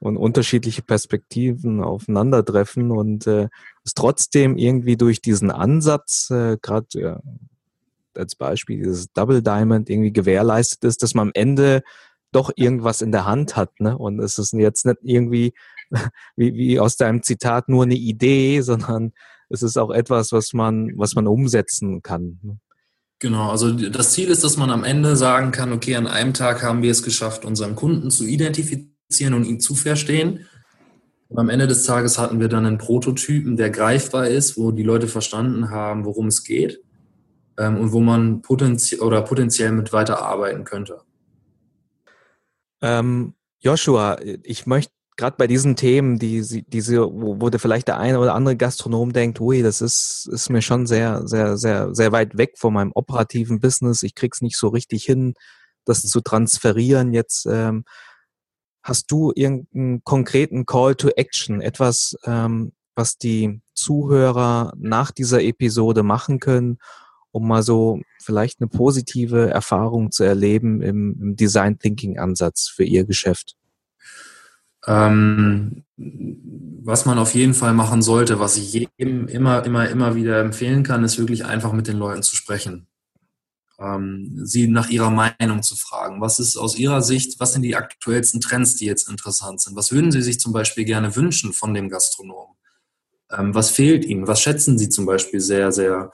und unterschiedliche Perspektiven aufeinandertreffen und äh, es trotzdem irgendwie durch diesen Ansatz, äh, gerade als Beispiel dieses Double Diamond irgendwie gewährleistet ist, dass man am Ende doch irgendwas in der Hand hat. Ne? Und es ist jetzt nicht irgendwie (laughs) wie, wie aus deinem Zitat nur eine Idee, sondern es ist auch etwas, was man, was man umsetzen kann. Ne? Genau, also das Ziel ist, dass man am Ende sagen kann, okay, an einem Tag haben wir es geschafft, unseren Kunden zu identifizieren und ihn zu verstehen. Und am Ende des Tages hatten wir dann einen Prototypen, der greifbar ist, wo die Leute verstanden haben, worum es geht ähm, und wo man potenziell oder potenziell mit weiterarbeiten könnte. Ähm, Joshua, ich möchte gerade bei diesen Themen, die, diese, wo, wo vielleicht der eine oder andere Gastronom denkt, ui, das ist, ist mir schon sehr, sehr, sehr, sehr weit weg von meinem operativen Business. Ich krieg's nicht so richtig hin, das zu transferieren. Jetzt ähm, hast du irgendeinen konkreten Call to Action, etwas, ähm, was die Zuhörer nach dieser Episode machen können, um mal so vielleicht eine positive Erfahrung zu erleben im, im Design Thinking Ansatz für ihr Geschäft? Ähm, was man auf jeden Fall machen sollte, was ich jedem immer, immer, immer wieder empfehlen kann, ist wirklich einfach mit den Leuten zu sprechen. Ähm, sie nach ihrer Meinung zu fragen. Was ist aus ihrer Sicht, was sind die aktuellsten Trends, die jetzt interessant sind? Was würden sie sich zum Beispiel gerne wünschen von dem Gastronomen? Ähm, was fehlt ihnen? Was schätzen sie zum Beispiel sehr, sehr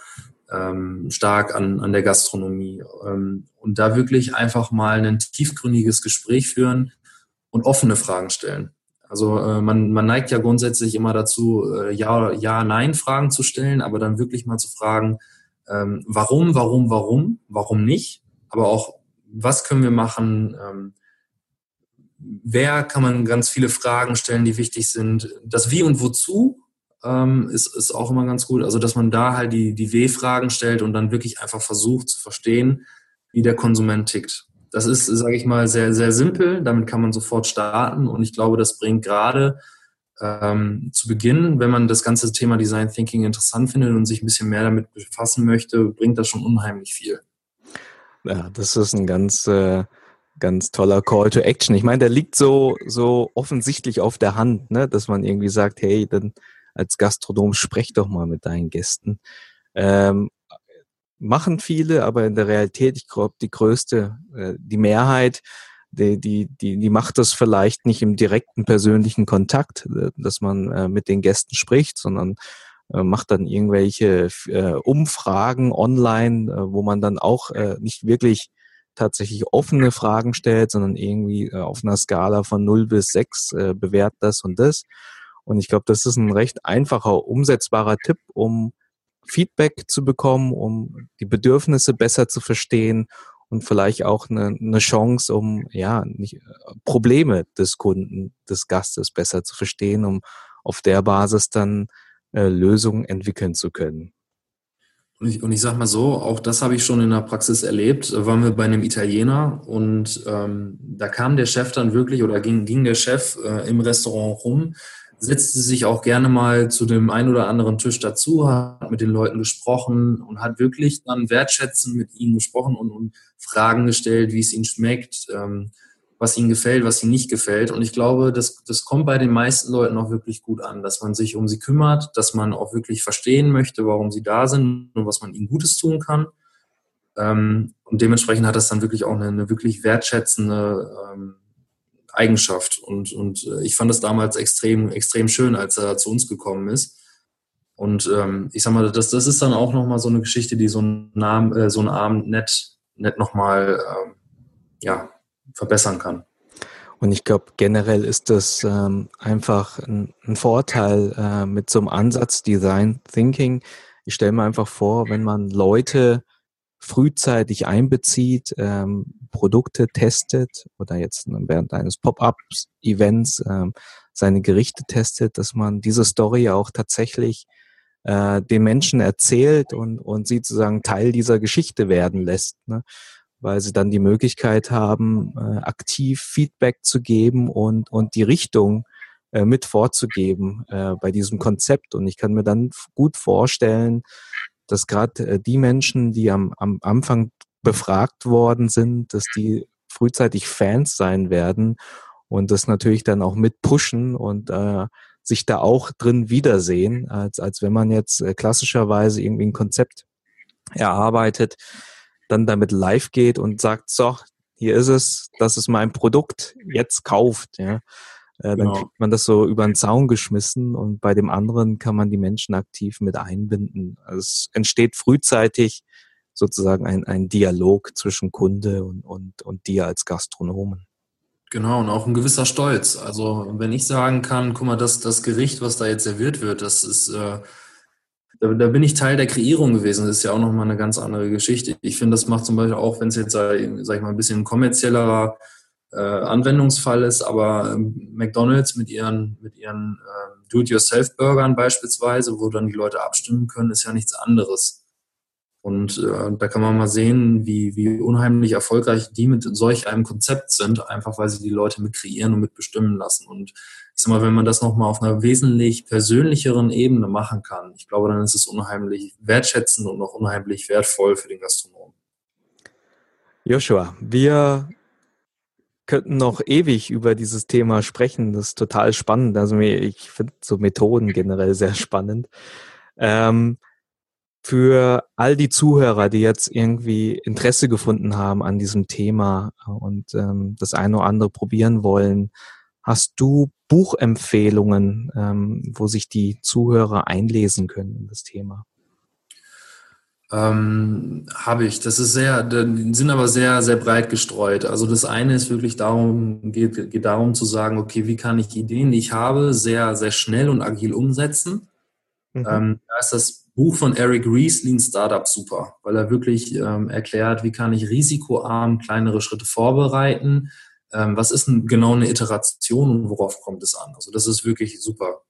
ähm, stark an, an der Gastronomie? Ähm, und da wirklich einfach mal ein tiefgründiges Gespräch führen, und offene Fragen stellen. Also äh, man, man neigt ja grundsätzlich immer dazu, äh, Ja, Ja, Nein-Fragen zu stellen, aber dann wirklich mal zu fragen, ähm, warum, warum, warum, warum nicht, aber auch, was können wir machen, ähm, wer kann man ganz viele Fragen stellen, die wichtig sind. Das Wie und Wozu ähm, ist, ist auch immer ganz gut. Also, dass man da halt die, die W-Fragen stellt und dann wirklich einfach versucht zu verstehen, wie der Konsument tickt. Das ist, sage ich mal, sehr, sehr simpel. Damit kann man sofort starten und ich glaube, das bringt gerade ähm, zu Beginn, wenn man das ganze Thema Design Thinking interessant findet und sich ein bisschen mehr damit befassen möchte, bringt das schon unheimlich viel. Ja, das ist ein ganz, äh, ganz toller Call to Action. Ich meine, der liegt so, so offensichtlich auf der Hand, ne? dass man irgendwie sagt, hey, dann als Gastronom sprech doch mal mit deinen Gästen. Ähm, machen viele, aber in der Realität, ich glaube, die größte, äh, die Mehrheit, die, die, die, die macht das vielleicht nicht im direkten persönlichen Kontakt, äh, dass man äh, mit den Gästen spricht, sondern macht dann irgendwelche Umfragen online, wo man dann auch nicht wirklich tatsächlich offene Fragen stellt, sondern irgendwie auf einer Skala von 0 bis 6 bewährt das und das. Und ich glaube, das ist ein recht einfacher, umsetzbarer Tipp, um Feedback zu bekommen, um die Bedürfnisse besser zu verstehen und vielleicht auch eine, eine Chance, um ja nicht, Probleme des Kunden, des Gastes besser zu verstehen, um auf der Basis dann äh, Lösungen entwickeln zu können. Und ich, und ich sag mal so, auch das habe ich schon in der Praxis erlebt. Da waren wir bei einem Italiener und ähm, da kam der Chef dann wirklich oder ging, ging der Chef äh, im Restaurant rum setzte sich auch gerne mal zu dem einen oder anderen Tisch dazu, hat mit den Leuten gesprochen und hat wirklich dann wertschätzend mit ihnen gesprochen und, und Fragen gestellt, wie es ihnen schmeckt, ähm, was ihnen gefällt, was ihnen nicht gefällt. Und ich glaube, das, das kommt bei den meisten Leuten auch wirklich gut an, dass man sich um sie kümmert, dass man auch wirklich verstehen möchte, warum sie da sind und was man ihnen Gutes tun kann. Ähm, und dementsprechend hat das dann wirklich auch eine, eine wirklich wertschätzende ähm, Eigenschaft. Und, und äh, ich fand es damals extrem, extrem schön, als er zu uns gekommen ist. Und ähm, ich sag mal, das, das ist dann auch nochmal so eine Geschichte, die so einen, Namen, äh, so einen Abend nett, nett nochmal ähm, ja, verbessern kann. Und ich glaube, generell ist das ähm, einfach ein, ein Vorteil äh, mit so einem Ansatz Design Thinking. Ich stelle mir einfach vor, wenn man Leute frühzeitig einbezieht, ähm, Produkte testet oder jetzt während eines Pop-ups-Events ähm, seine Gerichte testet, dass man diese Story auch tatsächlich äh, den Menschen erzählt und, und sie sozusagen Teil dieser Geschichte werden lässt, ne? weil sie dann die Möglichkeit haben, äh, aktiv Feedback zu geben und, und die Richtung äh, mit vorzugeben äh, bei diesem Konzept. Und ich kann mir dann gut vorstellen, dass gerade äh, die Menschen, die am, am Anfang befragt worden sind, dass die frühzeitig Fans sein werden und das natürlich dann auch mit pushen und äh, sich da auch drin wiedersehen, als, als wenn man jetzt äh, klassischerweise irgendwie ein Konzept erarbeitet, dann damit live geht und sagt, so, hier ist es, das ist mein Produkt, jetzt kauft. Ja. Äh, dann genau. kriegt man das so über den Zaun geschmissen und bei dem anderen kann man die Menschen aktiv mit einbinden. Also es entsteht frühzeitig sozusagen ein, ein Dialog zwischen Kunde und, und, und dir als Gastronomen. Genau, und auch ein gewisser Stolz. Also wenn ich sagen kann, guck mal, das, das Gericht, was da jetzt serviert wird, das ist, äh, da, da, bin ich Teil der Kreierung gewesen. Das ist ja auch nochmal eine ganz andere Geschichte. Ich finde, das macht zum Beispiel auch, wenn es jetzt, sag ich mal, ein bisschen kommerziellerer äh, Anwendungsfall ist, aber ähm, McDonalds mit ihren, mit ihren äh, Do-it-yourself-Burgern beispielsweise, wo dann die Leute abstimmen können, ist ja nichts anderes. Und äh, da kann man mal sehen, wie, wie unheimlich erfolgreich die mit solch einem Konzept sind, einfach weil sie die Leute mit kreieren und mit bestimmen lassen. Und ich sag mal, wenn man das nochmal auf einer wesentlich persönlicheren Ebene machen kann, ich glaube, dann ist es unheimlich wertschätzend und auch unheimlich wertvoll für den Gastronomen. Joshua, wir könnten noch ewig über dieses Thema sprechen. Das ist total spannend. Also ich finde so Methoden generell sehr spannend. Ähm, für all die Zuhörer, die jetzt irgendwie Interesse gefunden haben an diesem Thema und ähm, das eine oder andere probieren wollen, hast du Buchempfehlungen, ähm, wo sich die Zuhörer einlesen können in das Thema? Ähm, Habe ich. Das ist sehr, die sind aber sehr, sehr breit gestreut. Also das eine ist wirklich darum, geht, geht darum zu sagen, okay, wie kann ich Ideen, die ich habe, sehr, sehr schnell und agil umsetzen. Mhm. Ähm, da ist das Buch von Eric Ries, Lean Startup, super, weil er wirklich ähm, erklärt, wie kann ich risikoarm kleinere Schritte vorbereiten, ähm, was ist denn genau eine Iteration und worauf kommt es an. Also das ist wirklich super.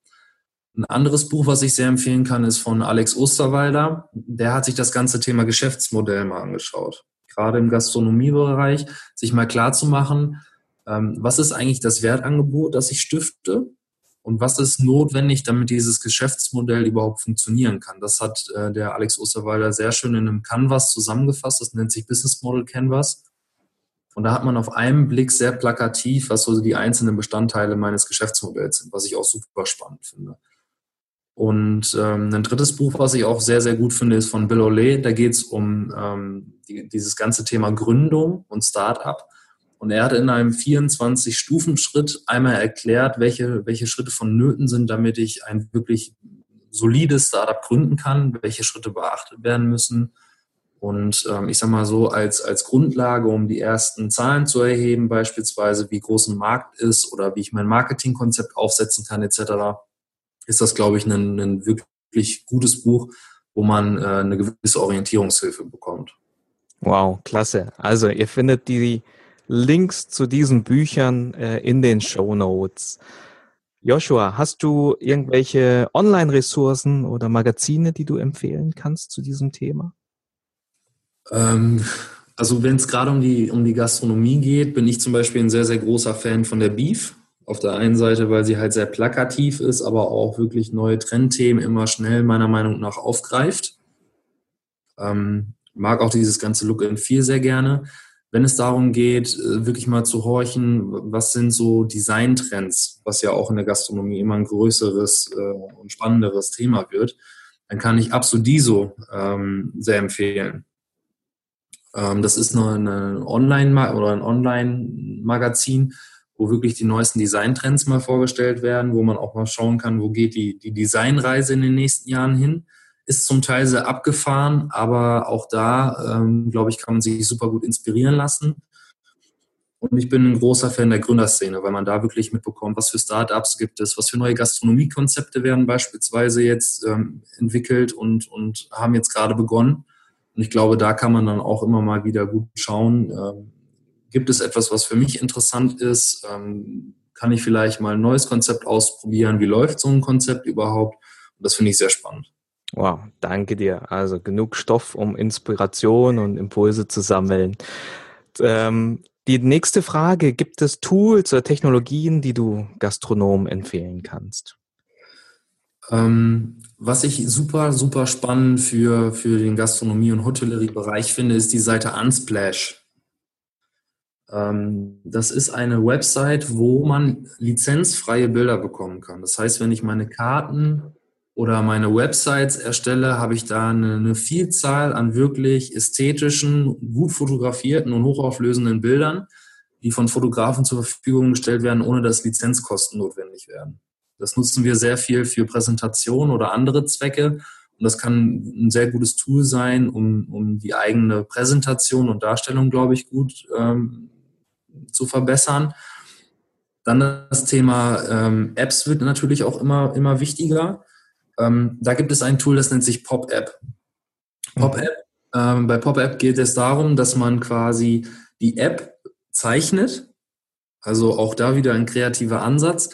Ein anderes Buch, was ich sehr empfehlen kann, ist von Alex Osterwalder. Der hat sich das ganze Thema Geschäftsmodell mal angeschaut. Gerade im Gastronomiebereich, sich mal klar zu machen, ähm, was ist eigentlich das Wertangebot, das ich stifte und was ist notwendig, damit dieses Geschäftsmodell überhaupt funktionieren kann. Das hat äh, der Alex Osterwalder sehr schön in einem Canvas zusammengefasst, das nennt sich Business Model Canvas. Und da hat man auf einen Blick sehr plakativ, was so die einzelnen Bestandteile meines Geschäftsmodells sind, was ich auch super spannend finde. Und ähm, ein drittes Buch, was ich auch sehr, sehr gut finde, ist von Bill O'Leary. Da geht es um ähm, die, dieses ganze Thema Gründung und Start-up. Und er hat in einem 24-Stufen-Schritt einmal erklärt, welche, welche Schritte vonnöten sind, damit ich ein wirklich solides Startup gründen kann, welche Schritte beachtet werden müssen. Und ähm, ich sage mal so, als, als Grundlage, um die ersten Zahlen zu erheben, beispielsweise wie groß ein Markt ist oder wie ich mein Marketingkonzept aufsetzen kann, etc., ist das, glaube ich, ein, ein wirklich gutes Buch, wo man äh, eine gewisse Orientierungshilfe bekommt. Wow, klasse. Also ihr findet die Links zu diesen Büchern äh, in den Show Notes. Joshua, hast du irgendwelche Online-Ressourcen oder Magazine, die du empfehlen kannst zu diesem Thema? Ähm, also wenn es gerade um die, um die Gastronomie geht, bin ich zum Beispiel ein sehr, sehr großer Fan von der Beef. Auf der einen Seite, weil sie halt sehr plakativ ist, aber auch wirklich neue Trendthemen immer schnell meiner Meinung nach aufgreift. Ähm, mag auch dieses ganze Look and Feel sehr gerne wenn es darum geht, äh, wirklich mal zu horchen, was sind so Designtrends, was ja auch in der Gastronomie immer ein größeres äh, und spannenderes Thema wird, dann kann ich Absodiso ähm, sehr empfehlen. Ähm, das ist eine ein Online-Magazin, wo wirklich die neuesten Designtrends mal vorgestellt werden, wo man auch mal schauen kann, wo geht die, die Designreise in den nächsten Jahren hin ist zum Teil sehr abgefahren, aber auch da, ähm, glaube ich, kann man sich super gut inspirieren lassen. Und ich bin ein großer Fan der Gründerszene, weil man da wirklich mitbekommt, was für Startups gibt es, was für neue Gastronomiekonzepte werden beispielsweise jetzt ähm, entwickelt und, und haben jetzt gerade begonnen. Und ich glaube, da kann man dann auch immer mal wieder gut schauen, ähm, gibt es etwas, was für mich interessant ist? Ähm, kann ich vielleicht mal ein neues Konzept ausprobieren? Wie läuft so ein Konzept überhaupt? Und das finde ich sehr spannend. Wow, danke dir. Also genug Stoff, um Inspiration und Impulse zu sammeln. Ähm, die nächste Frage, gibt es Tools oder Technologien, die du Gastronomen empfehlen kannst? Ähm, was ich super, super spannend für, für den Gastronomie- und Hotellerie-Bereich finde, ist die Seite Unsplash. Ähm, das ist eine Website, wo man lizenzfreie Bilder bekommen kann. Das heißt, wenn ich meine Karten oder meine Websites erstelle, habe ich da eine, eine, Vielzahl an wirklich ästhetischen, gut fotografierten und hochauflösenden Bildern, die von Fotografen zur Verfügung gestellt werden, ohne dass Lizenzkosten notwendig werden. Das nutzen wir sehr viel für Präsentationen oder andere Zwecke. Und das kann ein sehr gutes Tool sein, um, um die eigene Präsentation und Darstellung, glaube ich, gut ähm, zu verbessern. Dann das Thema ähm, Apps wird natürlich auch immer, immer wichtiger. Ähm, da gibt es ein Tool, das nennt sich PopApp. PopApp. Ähm, bei PopApp geht es darum, dass man quasi die App zeichnet. Also auch da wieder ein kreativer Ansatz.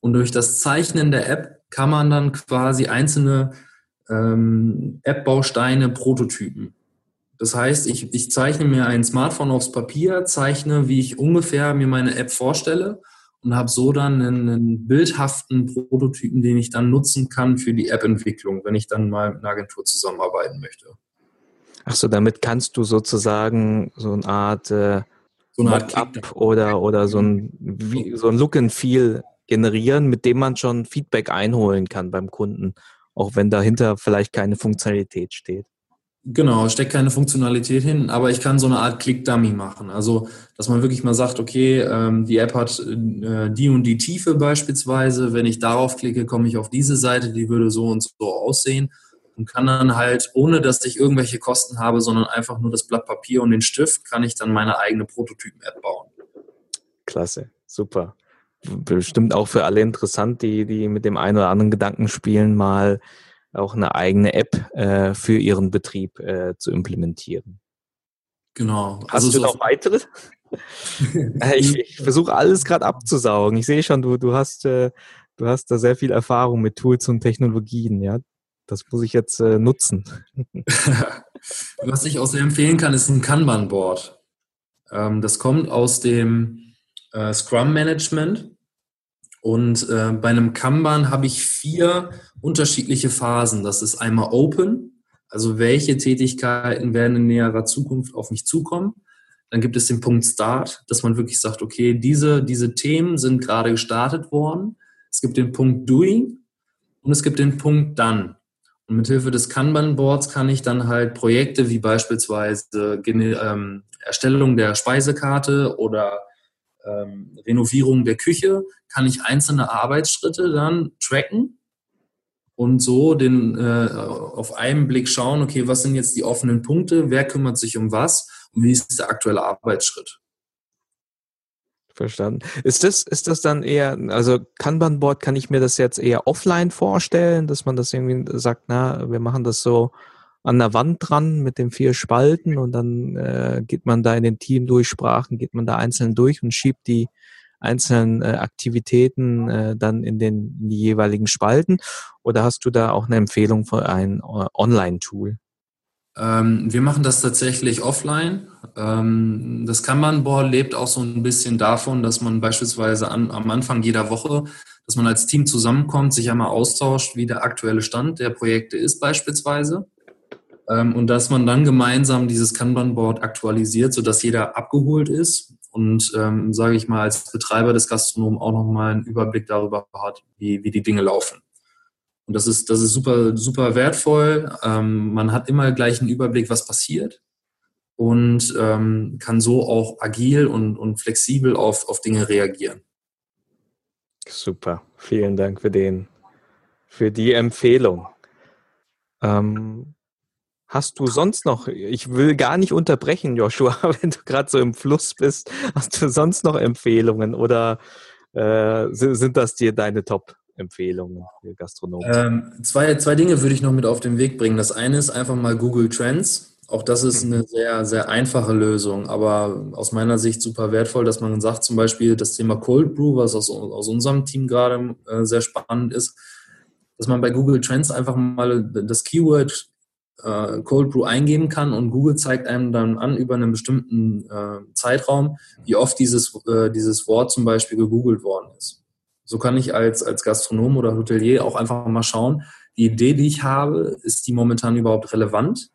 Und durch das Zeichnen der App kann man dann quasi einzelne ähm, App-Bausteine prototypen. Das heißt, ich, ich zeichne mir ein Smartphone aufs Papier, zeichne, wie ich ungefähr mir meine App vorstelle und habe so dann einen, bildhaften Prototypen, den ich dann nutzen kann für die App-Entwicklung, wenn ich dann mal mit einer Agentur zusammenarbeiten möchte. Ach so, damit kannst du sozusagen so eine Art, äh, so eine Art Up oder, oder so ein, wie, so ein Look and Feel generieren, mit dem man schon Feedback einholen kann beim Kunden, auch wenn dahinter vielleicht keine Funktionalität steht. Genau, steckt keine Funktionalität hin, aber ich kann so eine Art Click-Dummy machen. Also, dass man wirklich mal sagt, okay, ähm, die App hat äh, die und die Tiefe beispielsweise. Wenn ich darauf klicke, komme ich auf diese Seite, die würde so und so aussehen und kann dann halt, ohne dass ich irgendwelche Kosten habe, sondern einfach nur das Blatt Papier und den Stift, kann ich dann meine eigene Prototypen-App bauen. Klasse, super. Bestimmt auch für alle interessant, die, die mit dem einen oder anderen Gedanken spielen, mal auch eine eigene App äh, für ihren Betrieb äh, zu implementieren. Genau. Hast also du noch weitere? (laughs) Äh, ich, ich versuche alles gerade abzusaugen. Ich sehe schon, du, du hast, äh, du hast da sehr viel Erfahrung mit Tools und Technologien, ja. Das muss ich jetzt äh, nutzen. (laughs) Was ich auch sehr empfehlen kann, ist ein Kanban-Board. Ähm, das kommt aus dem äh, Scrum-Management. Und äh, bei einem Kanban habe ich vier unterschiedliche Phasen. Das ist einmal Open, also welche Tätigkeiten werden in näherer Zukunft auf mich zukommen. Dann gibt es den Punkt Start, dass man wirklich sagt, okay, diese, diese Themen sind gerade gestartet worden. Es gibt den Punkt Doing und es gibt den Punkt Done. Und mit Hilfe des Kanban-Boards kann ich dann halt Projekte wie beispielsweise ähm, Erstellung der Speisekarte oder ähm, Renovierung der Küche, kann ich einzelne Arbeitsschritte dann tracken und so den, äh, auf einen Blick schauen, okay, was sind jetzt die offenen Punkte, wer kümmert sich um was und wie ist der aktuelle Arbeitsschritt. Verstanden. Ist das, ist das dann eher, also Kanban-Board, kann ich mir das jetzt eher offline vorstellen, dass man das irgendwie sagt, na, wir machen das so an der Wand dran mit den vier Spalten und dann äh, geht man da in den Team-Durchsprachen, geht man da einzeln durch und schiebt die einzelnen äh, Aktivitäten äh, dann in den in die jeweiligen Spalten? Oder hast du da auch eine Empfehlung für ein äh, Online-Tool? Ähm, wir machen das tatsächlich offline. Ähm, das Kanban-Board lebt auch so ein bisschen davon, dass man beispielsweise an, am Anfang jeder Woche, dass man als Team zusammenkommt, sich einmal austauscht, wie der aktuelle Stand der Projekte ist beispielsweise. Ähm, und dass man dann gemeinsam dieses Kanban-Board aktualisiert, sodass jeder abgeholt ist und, ähm, sage ich mal, als Betreiber des Gastronomen auch nochmal einen Überblick darüber hat, wie, wie die Dinge laufen. Und das ist, das ist super, super wertvoll. Ähm, man hat immer gleich einen Überblick, was passiert und ähm, kann so auch agil und, und flexibel auf, auf Dinge reagieren. Super, vielen Dank für den, für die Empfehlung. Ähm, Hast du sonst noch, ich will gar nicht unterbrechen, Joshua, (laughs) wenn du gerade so im Fluss bist, hast du sonst noch Empfehlungen oder äh, sind das dir deine Top-Empfehlungen für Gastronomen? Ähm, zwei, zwei Dinge würde ich noch mit auf den Weg bringen. Das eine ist einfach mal Google Trends. Auch das ist eine sehr, sehr einfache Lösung, aber aus meiner Sicht super wertvoll, dass man sagt, zum Beispiel das Thema Cold Brew, was aus, aus unserem Team gerade äh, sehr spannend ist, dass man bei Google Trends einfach mal das Keyword äh, Cold Brew eingeben kann und Google zeigt einem dann an über einen bestimmten äh, Zeitraum, wie oft dieses, äh, dieses Wort zum Beispiel gegoogelt worden ist. So kann ich als, als Gastronom oder Hotelier auch einfach mal schauen, die Idee, die ich habe, ist die momentan überhaupt relevant?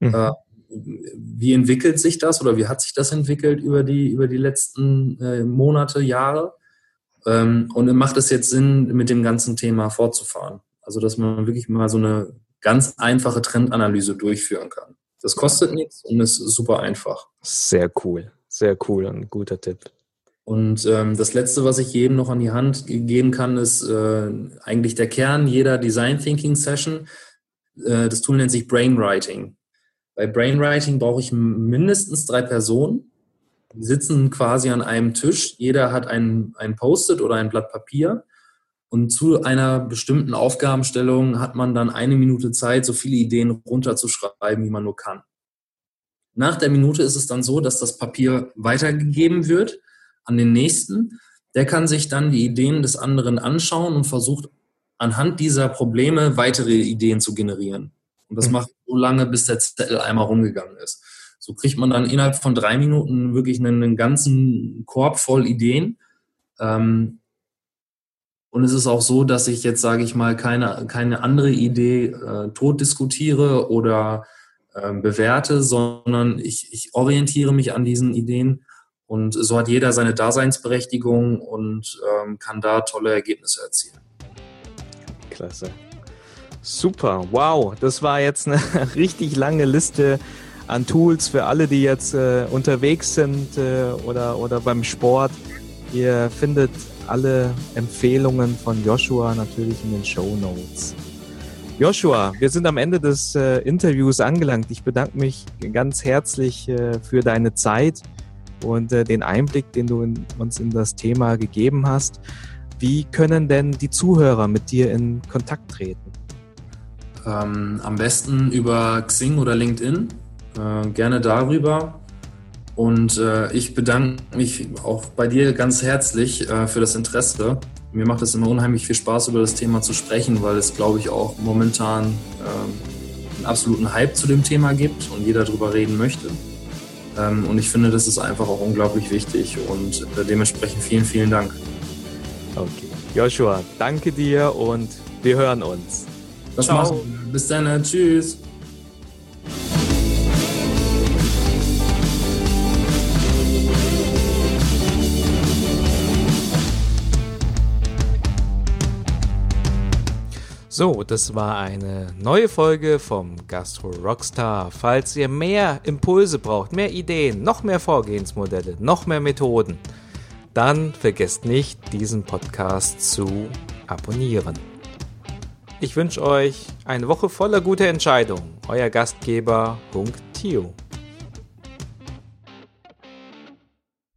Mhm. Äh, wie entwickelt sich das oder wie hat sich das entwickelt über die, über die letzten äh, Monate, Jahre? Ähm, und macht es jetzt Sinn, mit dem ganzen Thema fortzufahren? Also, dass man wirklich mal so eine ganz einfache Trendanalyse durchführen kann. Das kostet nichts und ist super einfach. Sehr cool, sehr cool und ein guter Tipp. Und ähm, das Letzte, was ich jedem noch an die Hand geben kann, ist äh, eigentlich der Kern jeder Design Thinking Session. Äh, das Tool nennt sich Brainwriting. Bei Brainwriting brauche ich mindestens drei Personen. Die sitzen quasi an einem Tisch. Jeder hat ein, ein Post-it oder ein Blatt Papier. Und zu einer bestimmten Aufgabenstellung hat man dann eine Minute Zeit, so viele Ideen runterzuschreiben, wie man nur kann. Nach der Minute ist es dann so, dass das Papier weitergegeben wird an den nächsten. Der kann sich dann die Ideen des anderen anschauen und versucht anhand dieser Probleme weitere Ideen zu generieren. Und das mhm. macht so lange, bis der Zettel einmal rumgegangen ist. So kriegt man dann innerhalb von drei Minuten wirklich einen, einen ganzen Korb voll Ideen. Ähm, und es ist auch so, dass ich jetzt, sage ich mal, keine, keine andere Idee äh, tot diskutiere oder äh, bewerte, sondern ich, ich orientiere mich an diesen Ideen und so hat jeder seine Daseinsberechtigung und ähm, kann da tolle Ergebnisse erzielen. Klasse. Super, wow, das war jetzt eine (laughs) richtig lange Liste an Tools für alle, die jetzt äh, unterwegs sind äh, oder, oder beim Sport. Ihr findet alle Empfehlungen von Joshua natürlich in den Show Notes. Joshua, wir sind am Ende des äh, Interviews angelangt. Ich bedanke mich ganz herzlich äh, für deine Zeit und äh, den Einblick, den du in, uns in das Thema gegeben hast. Wie können denn die Zuhörer mit dir in Kontakt treten? Ähm, am besten über Xing oder LinkedIn. Äh, gerne darüber. Und äh, ich bedanke mich auch bei dir ganz herzlich äh, für das Interesse. Mir macht es immer unheimlich viel Spaß, über das Thema zu sprechen, weil es, glaube ich, auch momentan ähm, einen absoluten Hype zu dem Thema gibt und jeder darüber reden möchte. Ähm, und ich finde, das ist einfach auch unglaublich wichtig und äh, dementsprechend vielen, vielen Dank. Okay. Joshua, danke dir und wir hören uns. Das Ciao. machen Bis dann. Tschüss. So, das war eine neue Folge vom Gastro Rockstar. Falls ihr mehr Impulse braucht, mehr Ideen, noch mehr Vorgehensmodelle, noch mehr Methoden, dann vergesst nicht, diesen Podcast zu abonnieren. Ich wünsche euch eine Woche voller guter Entscheidungen. Euer Gastgeber.